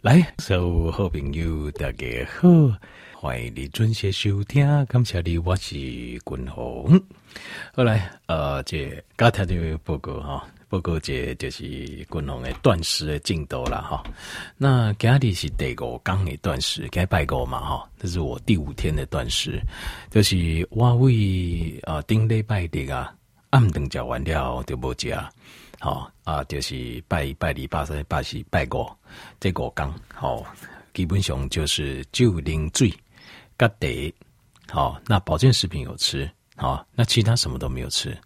来，所有好朋友大家好，欢迎你准时收听，感谢你，我是君鸿。后来，呃，这刚才的报告哈，报告这就是君鸿的断食的进度了哈。那今日是第五天的断食，该拜过嘛哈？这是我第五天的断食，就是我为呃顶礼拜的啊，暗顿食完了就无食。好啊，就是拜拜礼拜三、拜四、拜五，这五天，好，基本上就是就零水、咖茶，好，那保健食品有吃，好，那其他什么都没有吃，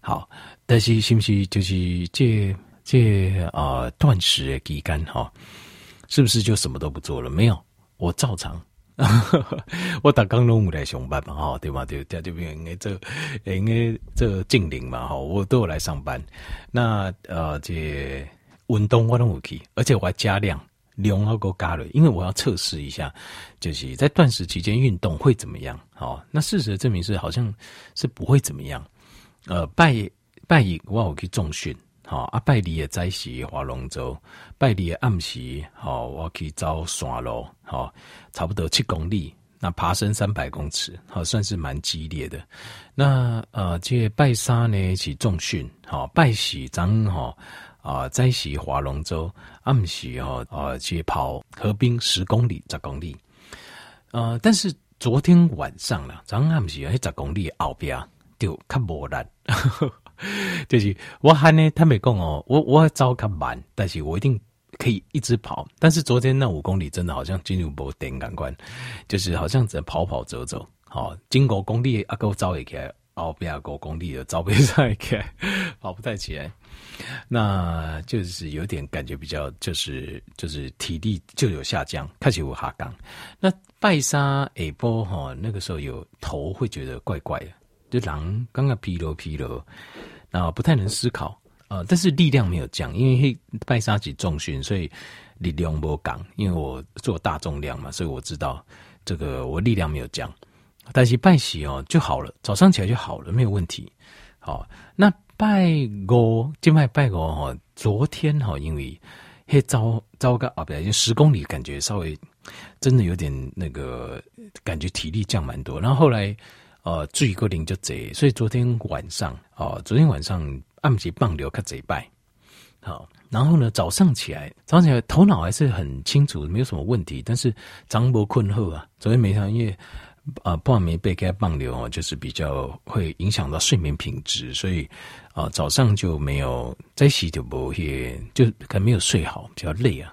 好，但是是不是就是这这啊断食的期间，哈，是不是就什么都不做了？没有，我照常。我打刚拢有来上班嘛，哈，对吧？对，这边应该这应该这净零嘛，哈，我都有来上班。那呃，这运动我都有去，而且我还加量，量要够加了，因为我要测试一下，就是在断食期间运动会怎么样。好，那事实证明是好像是不会怎么样。呃，拜拜我有去重训。好，啊，拜二的早时划龙舟，拜二的暗时，好，我去走山路，好，差不多七公里，那爬升三百公尺，好，算是蛮激烈的。那呃，这拜三呢是重训，好，拜四早哈啊，早时划龙舟，暗时哈啊，去跑河滨十公里、十公里。呃，但是昨天晚上了，早暗时喺十公里后边就较无力。就是我还呢，他没讲哦，我我走较慢，但是我一定可以一直跑。但是昨天那五公里真的好像进入某点感官，就是好像只能跑跑走走。好，经过工地阿哥走一开，后边五公里的走不上一开，跑不太起来。那就是有点感觉比较，就是就是体力就有下降，开始有下降。那拜沙下波哈，那个时候有头会觉得怪怪的。就狼刚刚疲劳疲劳，然后不太能思考，呃，但是力量没有降，因为拜沙级重训，所以力量没降。因为我做大重量嘛，所以我知道这个我力量没有降。但是拜喜哦就好了，早上起来就好了，没有问题。好，那拜五，今拜拜五哈，昨天哈，因为嘿糟糟糕啊，不对，就十公里，感觉稍微真的有点那个感觉体力降蛮多，然后后来。呃，最高龄就贼，所以昨天晚上哦、昨天晚上暗时棒流看贼拜，好，然后呢，早上起来，早上起来头脑还是很清楚，没有什么问题，但是张博困后啊，昨天没上，因为啊，半、呃、夜被该棒流哦，就是比较会影响到睡眠品质，所以啊、早上就没有在洗就不会，就可能没有睡好，比较累啊，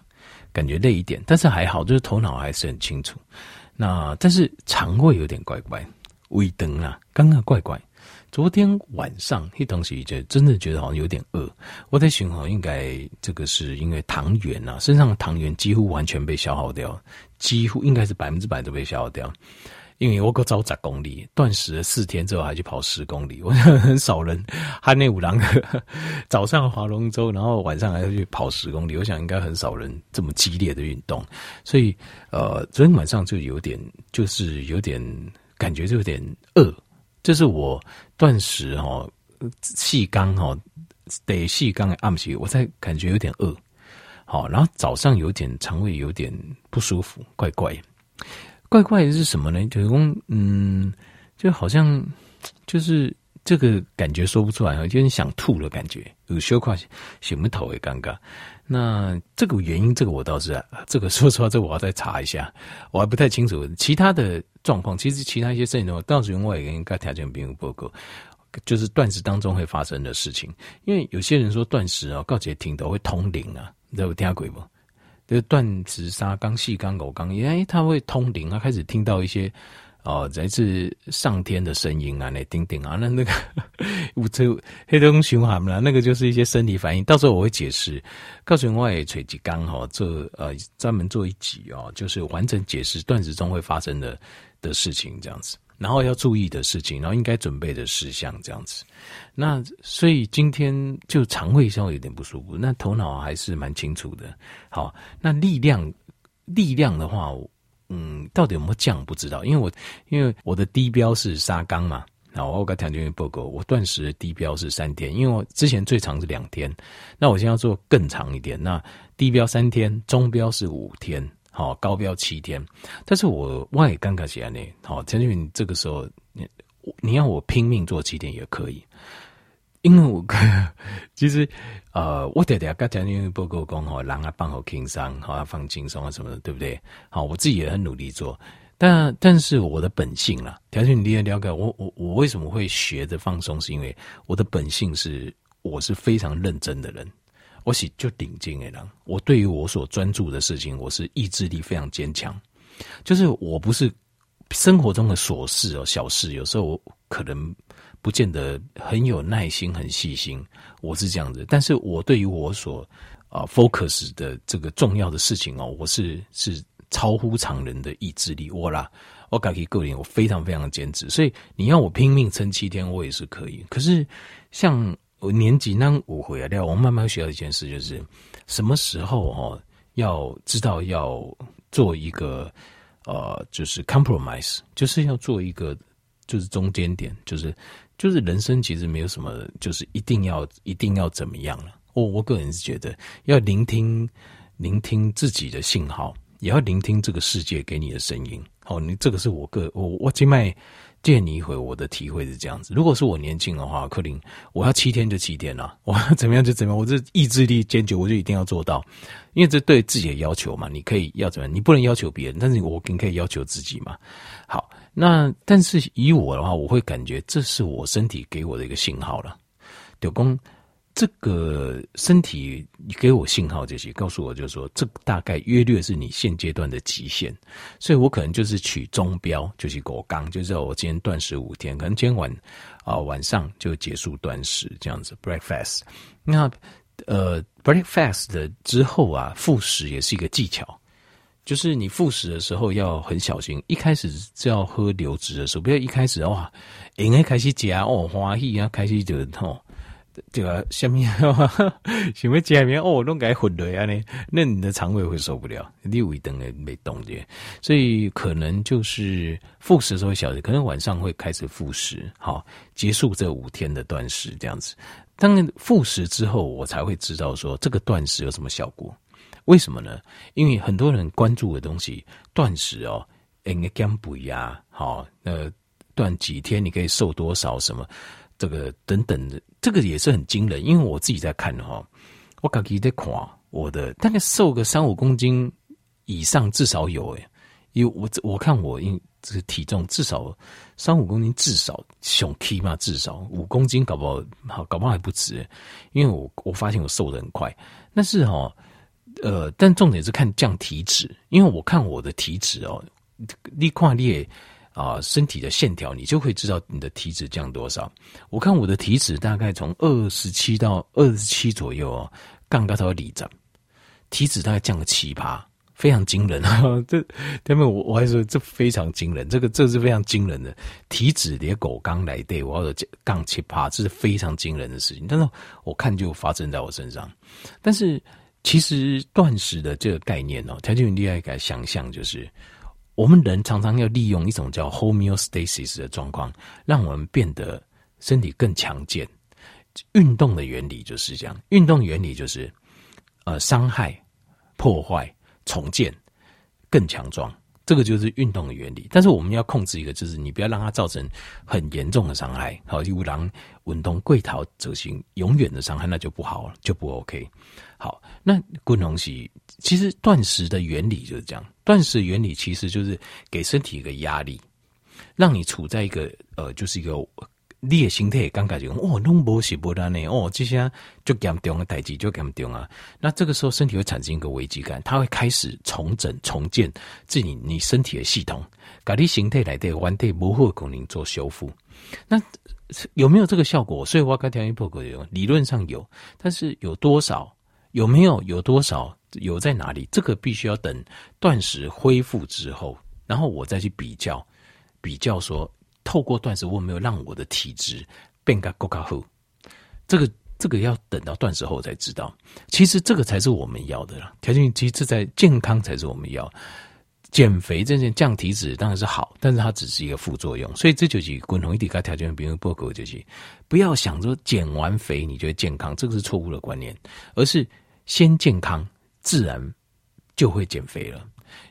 感觉累一点，但是还好，就是头脑还是很清楚。那但是肠胃有点怪怪。胃疼啊，刚刚怪怪。昨天晚上那东西就真的觉得好像有点饿。我在想，好应该这个是因为糖原啊，身上的糖原几乎完全被消耗掉，几乎应该是百分之百都被消耗掉。因为我够走十公里，断食了四天之后还去跑十公里，我想很少人，汉内五郎 早上划龙舟，然后晚上还要去跑十公里，我想应该很少人这么激烈的运动。所以呃，昨天晚上就有点，就是有点。感觉就有点饿，这是我断食哦，细刚哦，得细刚的暗起，我才感觉有点饿，好，然后早上有点肠胃有点不舒服，怪怪，怪怪的是什么呢？就是说，嗯，就好像就是这个感觉说不出来，就是想吐的感觉，有羞愧，想不头也尴尬。那这个原因，这个我倒是，这个说实话，这我要再查一下，我还不太清楚。其他的状况，其实其他一些事情的话，倒是因为应该条件并不够，就是断食当中会发生的事情。因为有些人说断食啊，告诫听到会通灵啊，你有听过不？就是断食三纲、四纲、五纲，哎，他会通灵啊，开始听到一些。哦，来自上天的声音啊，那叮叮啊，那 那个我这黑洞循环嘛，那个就是一些生理反应。到时候我会解释，告诉我也垂直刚好这呃专门做一集哦，就是完整解释断食中会发生的的事情这样子，然后要注意的事情，然后应该准备的事项这样子。那所以今天就肠胃稍微有点不舒服，那头脑还是蛮清楚的。好，那力量力量的话。嗯，到底有没有降不知道，因为我因为我的低标是沙冈嘛，好，我跟调健报告，我断食的低标是三天，因为我之前最长是两天，那我现在要做更长一点，那低标三天，中标是五天，好，高标七天。但是我我也尴尬起来呢，好，调健你这个时候你你要我拼命做七天也可以。因为我 其实呃，我得得跟调健报告讲吼，让他放好轻松，好放轻松啊什么的，对不对？好，我自己也很努力做，但但是我的本性啦，调健你也了解我我我为什么会学着放松，是因为我的本性是我是非常认真的人，我是就顶尖的人，我对于我所专注的事情，我是意志力非常坚强，就是我不是生活中的琐事哦小事，有时候我可能。不见得很有耐心、很细心，我是这样子。但是我对于我所啊、focus 的这个重要的事情哦，我是是超乎常人的意志力。我啦，我感觉个人我非常非常坚持，所以你要我拼命撑七天，我也是可以。可是像我年纪那五回来，我慢慢学到一件事，就是什么时候哦，要知道要做一个呃，就是 compromise，就是要做一个就是中间点，就是。就是人生其实没有什么，就是一定要一定要怎么样了。我我个人是觉得要聆听聆听自己的信号，也要聆听这个世界给你的声音。好，你这个是我个我我今麦见你一回，我的体会是这样子。如果是我年轻的话，克林我要七天就七天了，我要怎么样就怎么样，我这意志力坚决，我就一定要做到，因为这对自己的要求嘛。你可以要怎么样，你不能要求别人，但是我更可以要求自己嘛。好。那但是以我的话，我会感觉这是我身体给我的一个信号了。九公，这个身体给我信号，这些告诉我，就是说，这大概约略是你现阶段的极限，所以我可能就是取中标，就是果刚，就是我今天断食五天，可能今天晚啊、晚上就结束断食这样子，breakfast。那呃，breakfast 的之后啊，复食也是一个技巧。就是你复食的时候要很小心，一开始就要喝流质的时候，不要一开始哇，应该开始加哦，欢喜啊，开始就吼，这个下 面想要加面哦，弄改混了啊呢，那你的肠胃会受不了，你胃等也没动的，所以可能就是复食的时候小心，可能晚上会开始复食，好，结束这五天的断食这样子。当然复食之后，我才会知道说这个断食有什么效果。为什么呢？因为很多人关注的东西，断食哦，应该减肥啊，好，那，断几天你可以瘦多少？什么这个等等的，这个也是很惊人。因为我自己在看哈，我自己在看我的，大概瘦个三五公斤以上至少有诶，因为我我看我因这个体重至少三五公斤至少胸 K 嘛，至少五公斤搞不好好搞不好还不止，因为我我发现我瘦得很快，但是哈。呃，但重点是看降体脂，因为我看我的体脂哦，立跨列啊，身体的线条，你就会知道你的体脂降多少。我看我的体脂大概从二十七到二十七左右哦，杠杆到里长，体脂大概降了七趴，非常惊人啊！这他们我我还说这非常惊人，这个这是非常惊人的体脂连狗刚来对，我要杠七趴，这是非常惊人的事情。但是我看就发生在我身上，但是。其实断食的这个概念哦，条件很厉害，该想象就是我们人常常要利用一种叫 homeostasis 的状况，让我们变得身体更强健。运动的原理就是这样，运动原理就是呃伤害、破坏、重建、更强壮。这个就是运动的原理，但是我们要控制一个，就是你不要让它造成很严重的伤害。好，有人运动过头造成永远的伤害，那就不好了，就不 OK。好，那滚东西其实断食的原理就是这样，断食原理其实就是给身体一个压力，让你处在一个呃，就是一个。你的心态刚开始哦，弄不起不单呢，哦，这些就严重的代志就严重啊。那这个时候身体会产生一个危机感，它会开始重整、重建自己你身体的系统，把你形态来的完对模糊功能做修复。那有没有这个效果？所以我刚调音破格有，理论上有，但是有多少？有没有？有多少？有在哪里？这个必须要等断食恢复之后，然后我再去比较，比较说。透过断食，我有没有让我的体质变个更加好？这个这个要等到断食后才知道。其实这个才是我们要的啦。条件其实在健康才是我们要。减肥这件降体脂当然是好，但是它只是一个副作用。所以这就是共同一点，该条件，比如报告就是不要想着减完肥你觉得健康，这个是错误的观念，而是先健康，自然就会减肥了。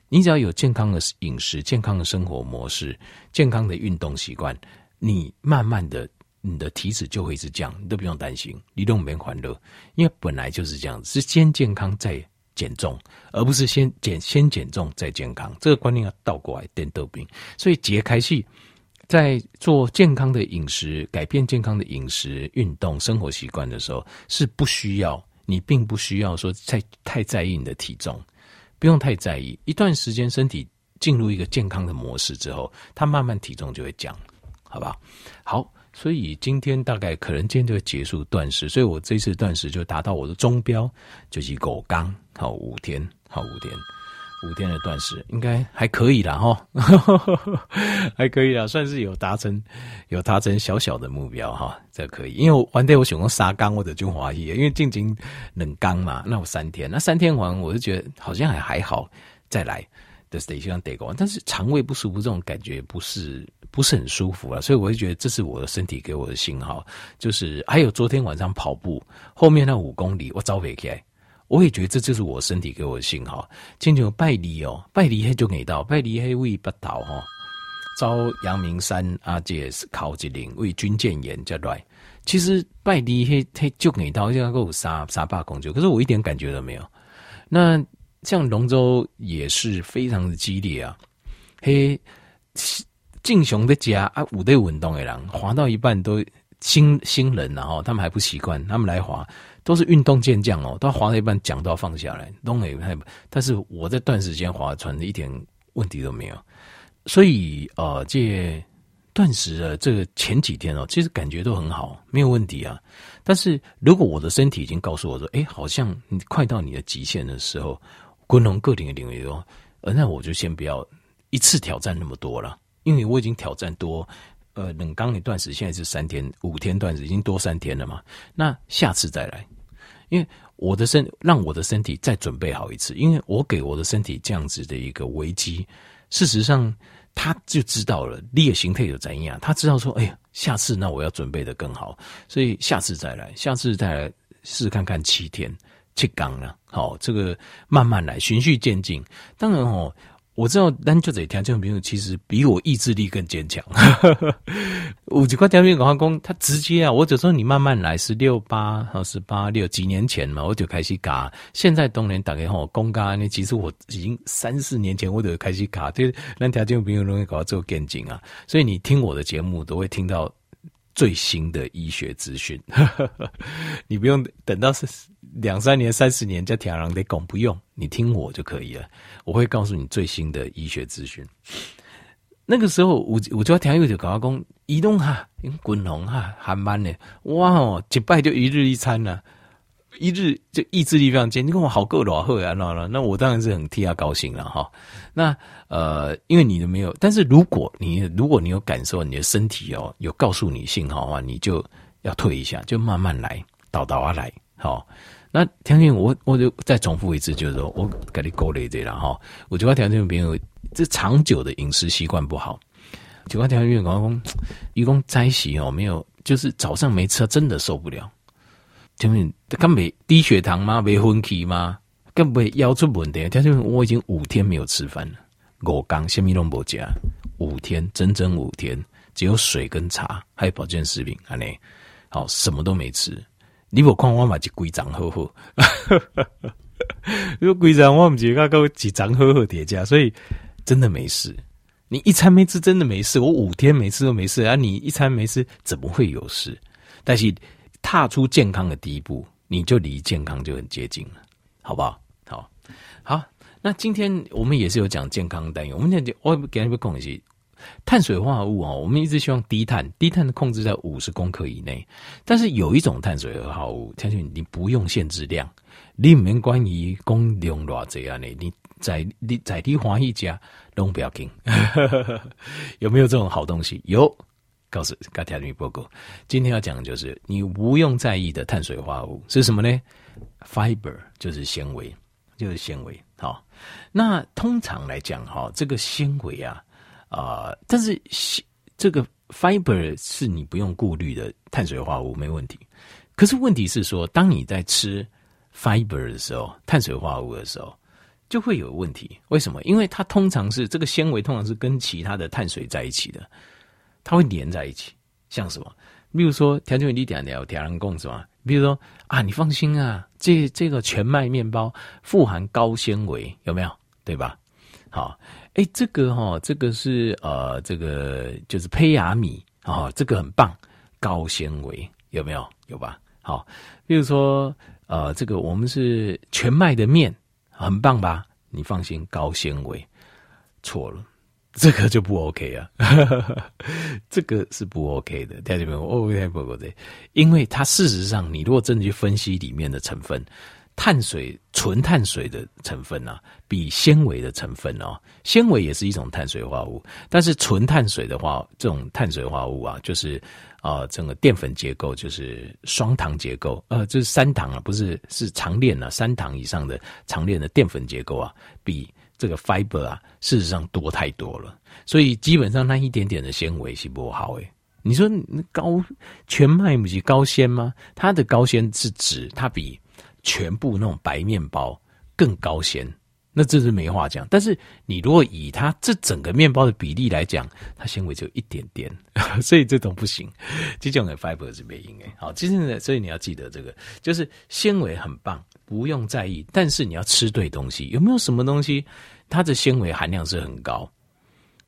你只要有健康的饮食、健康的生活模式、健康的运动习惯，你慢慢的。你的体脂就会一直降，你都不用担心，你都没欢乐，因为本来就是这样子，是先健康再减重，而不是先减先减重再健康，这个观念要倒过来，颠倒病。所以解开系在做健康的饮食，改变健康的饮食、运动、生活习惯的时候，是不需要，你并不需要说太太在意你的体重，不用太在意。一段时间身体进入一个健康的模式之后，它慢慢体重就会降，好吧？好。所以今天大概可能今天就会结束断食，所以我这次断食就达到我的中标，就是狗刚好五天，好五天，五天的断食应该还可以啦哈，还可以啦，算是有达成，有达成小小的目标哈，这可以。因为我完蛋，我选用沙缸或者就华裔，因为进京冷缸嘛，那我三天，那三天完我就觉得好像还还好，再来。的得希望得过，但是肠胃不舒服这种感觉不是不是很舒服啊，所以我就觉得这是我的身体给我的信号。就是还有昨天晚上跑步后面那五公里，我早起来，我也觉得这就是我身体给我的信号。今天有拜礼哦，拜礼黑就给到，拜礼黑为不倒哈，招阳明山阿姐考吉林为军舰岩这来。其实拜礼黑黑就给到，现在够杀杀霸公就，可是我一点感觉都没有。那。像龙舟也是非常的激烈啊，嘿，敬雄的家啊，五队运动的人滑到一半都新新人然后他们还不习惯，他们来滑都是运动健将哦，他滑了一半桨都要放下来，都没但是我在断时间划船一点问题都没有，所以呃，这断食的这个前几天哦，其实感觉都很好，没有问题啊。但是如果我的身体已经告诉我说，哎，好像你快到你的极限的时候。滚龙个体的领域哦，呃，那我就先不要一次挑战那么多了，因为我已经挑战多，呃，冷刚一断食，现在是三天、五天断食，已经多三天了嘛。那下次再来，因为我的身让我的身体再准备好一次，因为我给我的身体这样子的一个危机，事实上他就知道了劣形态有怎样，他知道说，哎呀，下次那我要准备得更好，所以下次再来，下次再来试试看看七天。七缸了，好，这个慢慢来，循序渐进。当然哦，我知道单就这条件朋友其实比我意志力更坚强。五几块条件广工，他直接啊，我就说你慢慢来，十六八和十八六几年前嘛，我就开始嘎。现在当年打给我公嘎，那其实我已经三四年前我就开始嘎，就是那条件朋友容易搞到做跟进啊。所以你听我的节目都会听到。最新的医学资讯，你不用等到是两三年、三十年再听人家讲，不用，你听我就可以了。我会告诉你最新的医学资讯。那个时候，我我就要听一个搞阿公移动哈，滚龙哈，还慢呢。哇哦，一拜就一日一餐了。一日就意志力非常坚，你跟我好够了好啊，那那那我当然是很替他高兴了哈。那呃，因为你都没有，但是如果你如果你有感受，你的身体哦有告诉你信号的话，你就要退一下，就慢慢来，倒倒啊来。好，那条件我我就再重复一次，就是说我给你鼓励这了哈。我就要条件朋友，这长久的饮食习惯不好，就要条件员工，一共在一起哦，没有，就是早上没吃，真的受不了。前面根本低血糖吗？没昏气吗？根本腰出问题。他就我已经五天没有吃饭了，我刚什么都没加，五天整整五天，只有水跟茶，还有保健食品，安尼好什么都没吃。你我看我嘛就规章好好，如果规章我唔记得够几张好好叠加，所以真的没事。你一餐没吃真的没事，我五天没吃都没事啊！你一餐没吃怎么会有事？但是。踏出健康的第一步，你就离健康就很接近了，好不好？好，好。那今天我们也是有讲健康单元，我们讲我给你们讲一些碳水化合物哦。我们一直希望低碳，低碳的控制在五十公克以内。但是有一种碳水化合物，相信你不用限制量，里面关于供量多少这样的，你在你在地花一家都不要紧。有没有这种好东西？有。告诉大家的报告，今天要讲的就是你不用在意的碳水化合物是什么呢？Fiber 就是纤维就是纤维。好，那通常来讲，哈，这个纤维啊，啊、但是这个 fiber 是你不用顾虑的碳水化合物，没问题。可是问题是说，当你在吃 fiber 的时候，碳水化合物的时候，就会有问题。为什么？因为它通常是这个纤维通常是跟其他的碳水在一起的，它会连在一起。像什么？比如说，调节你点聊天人共是吧？比如说啊，你放心啊，这这个全麦面包富含高纤维，有没有？对吧？好，哎，这个哈、哦，这个是呃，这个就是胚芽米啊、哦，这个很棒，高纤维，有没有？有吧？好，比如说，呃，这个我们是全麦的面，很棒吧？你放心，高纤维，错了，这个就不 OK 啊，这个是不 OK 的，听见没有？OK 不 OK？因为它事实上，你如果真的去分析里面的成分。碳水纯碳水的成分呢、比纤维的成分哦，纤维也是一种碳水化合物，但是纯碳水的话，这种碳水化合物啊，就是啊、整个淀粉结构就是双糖结构，呃，就是三糖啊，不是是长链啊，三糖以上的长链的淀粉结构啊，比这个 fiber 啊，事实上多太多了，所以基本上那一点点的纤维是不好诶。你说高全麦不是高纤吗？它的高纤是指它比。全部那种白面包更高纤，那这是没话讲。但是你如果以它这整个面包的比例来讲，它纤维就一点点，所以这种不行。这种的 fiber 是没用的。好，其实呢，所以你要记得这个，就是纤维很棒，不用在意。但是你要吃对东西，有没有什么东西它的纤维含量是很高？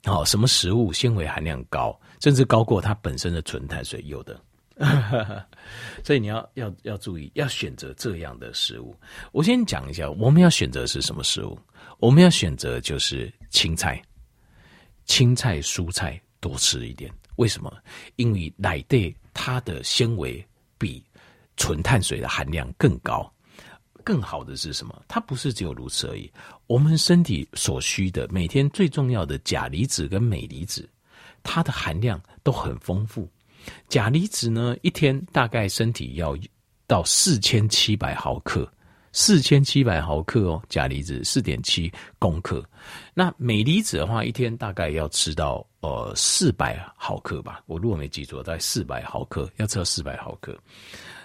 好，什么食物纤维含量高，甚至高过它本身的纯碳水？有的。所以你要要要注意，要选择这样的食物。我先讲一下，我们要选择是什么食物？我们要选择就是青菜，青菜蔬菜多吃一点。为什么？因为奶类它的纤维比纯碳水的含量更高。更好的是什么？它不是只有如此而已。我们身体所需的每天最重要的钾离子跟镁离子，它的含量都很丰富。钾离子呢，一天大概身体要到四千七百毫克，四千七百毫克哦，钾离子四点七公克。那镁离子的话，一天大概要吃到呃四百毫克吧，我如果没记错，大概四百毫克，要吃到四百毫克，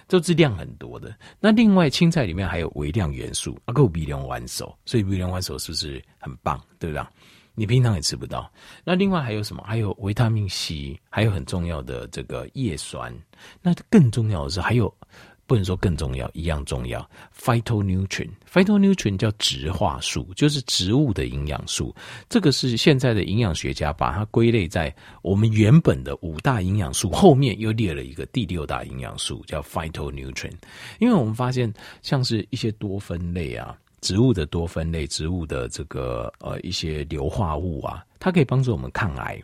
就是量很多的。那另外青菜里面还有微量元素，啊够微量元素，所以微量元素是不是很棒？对不对？你平常也吃不到。那另外还有什么？还有维他命 C，还有很重要的这个叶酸。那更重要的是，还有不能说更重要，一样重要，phytonutrient。phytonutrient 叫植化素，就是植物的营养素。这个是现在的营养学家把它归类在我们原本的五大营养素后面，又列了一个第六大营养素，叫 phytonutrient。因为我们发现，像是一些多酚类啊。植物的多酚类，植物的这个呃一些硫化物啊，它可以帮助我们抗癌，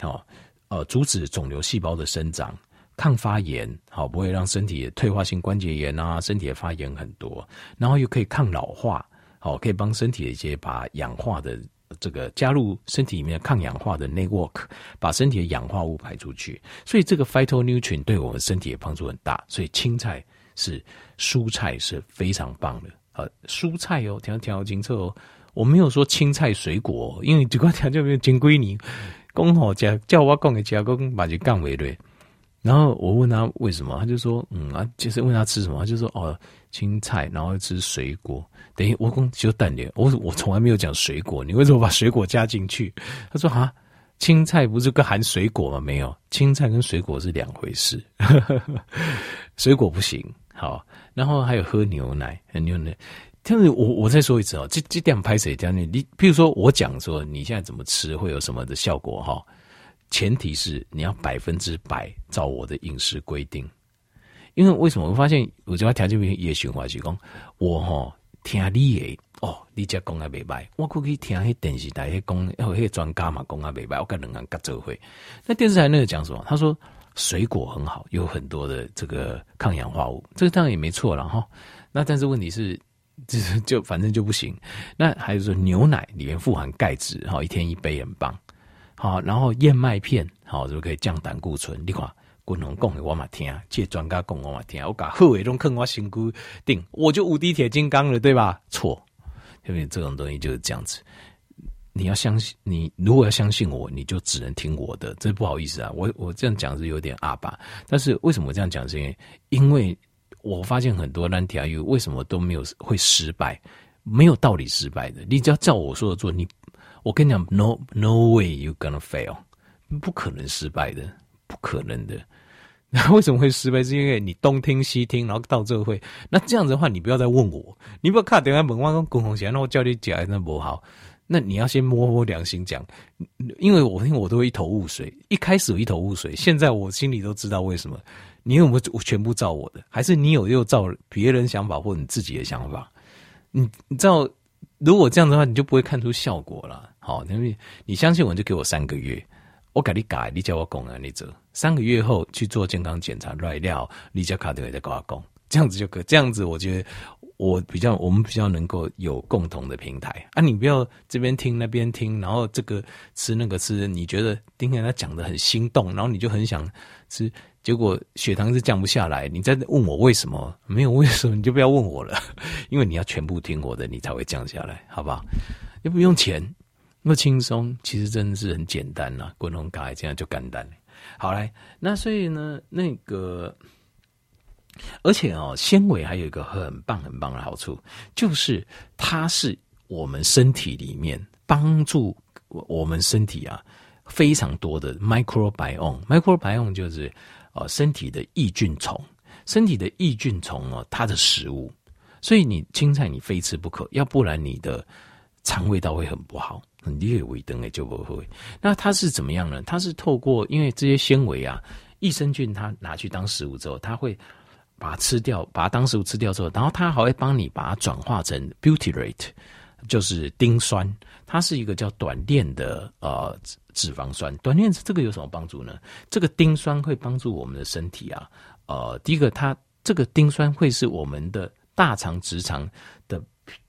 好，呃，阻止肿瘤细胞的生长，抗发炎，好，不会让身体退化性关节炎啊，身体的发炎很多，然后又可以抗老化，好，可以帮身体的一些把氧化的这个加入身体里面抗氧化的 network，把身体的氧化物排出去，所以这个 phytonutrient 对我们身体的帮助很大，所以青菜是蔬菜是非常棒的。蔬菜哦，调调清楚哦。我没有说青菜水果，因为这个条件没有金龟你刚好加叫我讲给加工把这杠为对。然后我问他为什么，他就说嗯啊，就是问他吃什么，他就说哦青菜，然后吃水果。等于我讲就淡点，我我从来没有讲水果，你为什么把水果加进去？他说啊，青菜不是个含水果吗？没有，青菜跟水果是两回事，水果不行。好，然后还有喝牛奶，喝牛奶。但是我我再说一次哦，这这点拍谁讲你？你譬如说我讲说你现在怎么吃会有什么的效果哈？前提是你要百分之百照我的饮食规定。因为为什么我发现我这块条件也循环是讲我哈听你的哦，你这讲啊未歹，我可以听迄电视台迄讲，哦，迄专家嘛讲啊未歹，我跟两人家做会。那电视台那个讲什么？他说。水果很好，有很多的这个抗氧化物，这个当然也没错了哈。那但是问题是，就是就反正就不行。那还有说牛奶里面富含钙质，哈，一天一杯很棒。好，然后燕麦片，好，就可以降胆固醇。你看，滚龙讲给我嘛听，借专家讲我嘛听，我把后尾中坑我辛苦定，我就无敌铁金刚了，对吧？错，因为这种东西就是这样子。你要相信，你如果要相信我，你就只能听我的。这不好意思啊，我我这样讲是有点阿爸。但是为什么我这样讲？是因为因为我发现很多蓝条鱼为什么都没有会失败，没有道理失败的。你只要照我说的做，你我跟你讲，no no way you gonna fail，不可能失败的，不可能的。那为什么会失败？是因为你东听西听，然后到这个会。那这样子的话，你不要再问我，你不要看等下门外跟共同写，那我叫你讲那不好。那你要先摸摸良心讲，因为我听我都一头雾水。一开始有一头雾水，现在我心里都知道为什么。你有没有全部照我的？还是你有又照别人想法或你自己的想法？你你知道，如果这样的话，你就不会看出效果了。好，因为你相信我，就给我三个月，我给你改，你叫我讲啊，你走。三个月后去做健康检查，来料，你叫卡德也在跟我讲，这样子就可以，这样子我觉得。我比较，我们比较能够有共同的平台啊！你不要这边听那边听，然后这个吃那个吃，你觉得今天他讲的很心动，然后你就很想吃，结果血糖是降不下来。你再问我为什么？没有为什么，你就不要问我了，因为你要全部听我的，你才会降下来，好不好？又不用钱，那么轻松，其实真的是很简单呐，滚龙改这样就简单了。好来，那所以呢，那个。而且哦，纤维还有一个很棒很棒的好处，就是它是我们身体里面帮助我们身体啊非常多的 microbiome。microbiome 就是呃身体的益菌虫，身体的益菌虫哦，它的食物。所以你青菜你非吃不可，要不然你的肠胃道会很不好，很略微等诶就不会。那它是怎么样呢？它是透过因为这些纤维啊，益生菌它拿去当食物之后，它会。把它吃掉，把它当食物吃掉之后，然后它还会帮你把它转化成 butyrate，就是丁酸，它是一个叫短链的呃脂肪酸。短链这个有什么帮助呢？这个丁酸会帮助我们的身体啊，呃，第一个它这个丁酸会是我们的大肠直肠的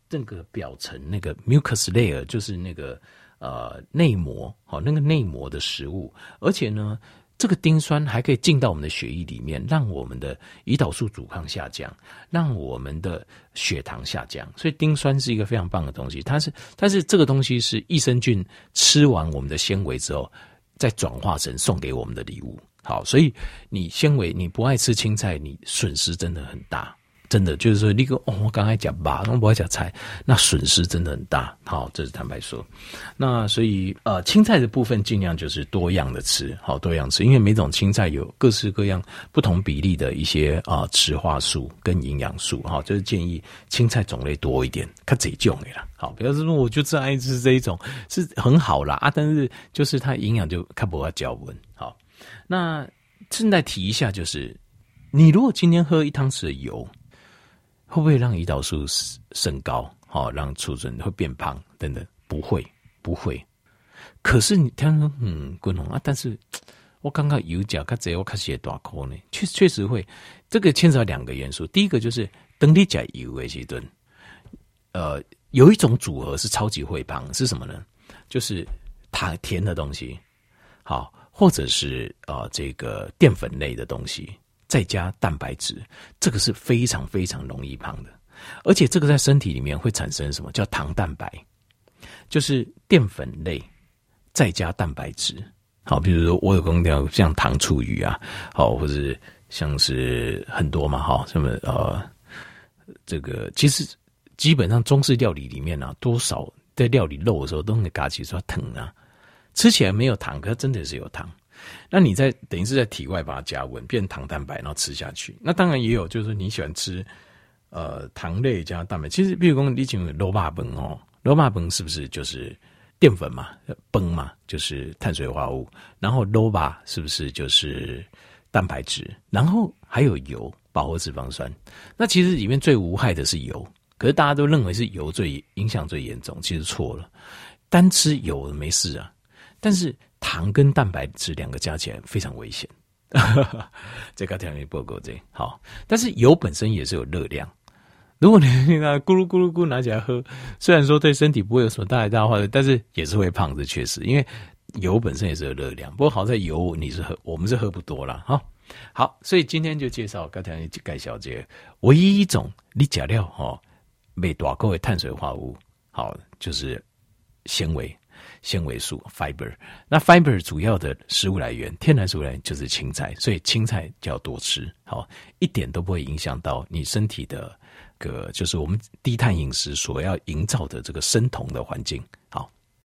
那个表层那个 mucus layer，就是那个呃内膜，好，那个内膜的食物，而且呢。这个丁酸还可以进到我们的血液里面，让我们的胰岛素阻抗下降，让我们的血糖下降。所以丁酸是一个非常棒的东西。它是，但是这个东西是益生菌吃完我们的纤维之后，再转化成送给我们的礼物。好，所以你纤维你不爱吃青菜，你损失真的很大。真的就是说，那个哦，我刚才讲吧，我不爱讲菜，那损失真的很大。好，这是坦白说。那所以呃，青菜的部分尽量就是多样的吃，好多样吃，因为每种青菜有各式各样不同比例的一些啊植化素跟营养素，哈，就是建议青菜种类多一点，看这种的啦。好，不要说我就只爱吃这一种，是很好啦啊，但是就是它营养就看不要较稳。好，那顺带提一下，就是你如果今天喝一汤匙的油。会不会让胰岛素升高？好，让储存会变胖等等？不会，不会。可是你听说，嗯，滚红啊！但是我刚刚油价看这我看些大颗呢，确确实会。这个牵扯到两个元素，第一个就是等你加油的时候，呃，有一种组合是超级会胖，是什么呢？就是糖甜的东西，好，或者是呃这个淀粉类的东西。再加蛋白质，这个是非常非常容易胖的，而且这个在身体里面会产生什么叫糖蛋白，就是淀粉类再加蛋白质。好，比如说我有空调像糖醋鱼啊，好，或者像是很多嘛，哈，什么呃，这个其实基本上中式料理里面啊，多少在料理肉的时候都会嘎起说糖啊，吃起来没有糖，可是真的是有糖。那你在等于是在体外把它加温，变糖蛋白，然后吃下去。那当然也有，就是说你喜欢吃呃糖类加蛋白。其实比如说你讲的肉霸崩哦，肉霸崩是不是就是淀粉嘛？崩嘛就是碳水化合物，然后肉霸是不是就是蛋白质？然后还有油，饱和脂肪酸。那其实里面最无害的是油，可是大家都认为是油最影响最严重，其实错了。单吃油没事啊，但是。糖跟蛋白质两个加起来非常危险，这个条件不够这好。但是油本身也是有热量，如果你那咕噜咕噜咕拿起来喝，虽然说对身体不会有什么大大化的，但是也是会胖的，确实，因为油本身也是有热量。不过好在油你是喝，我们是喝不多了哈。好，所以今天就介绍刚才盖小姐唯一一种你假料哈，没大口的碳水化合物好，就是纤维。纤维素 （fiber），那 fiber 主要的食物来源，天然食物来源就是青菜，所以青菜就要多吃，好，一点都不会影响到你身体的个，就是我们低碳饮食所要营造的这个生酮的环境，好，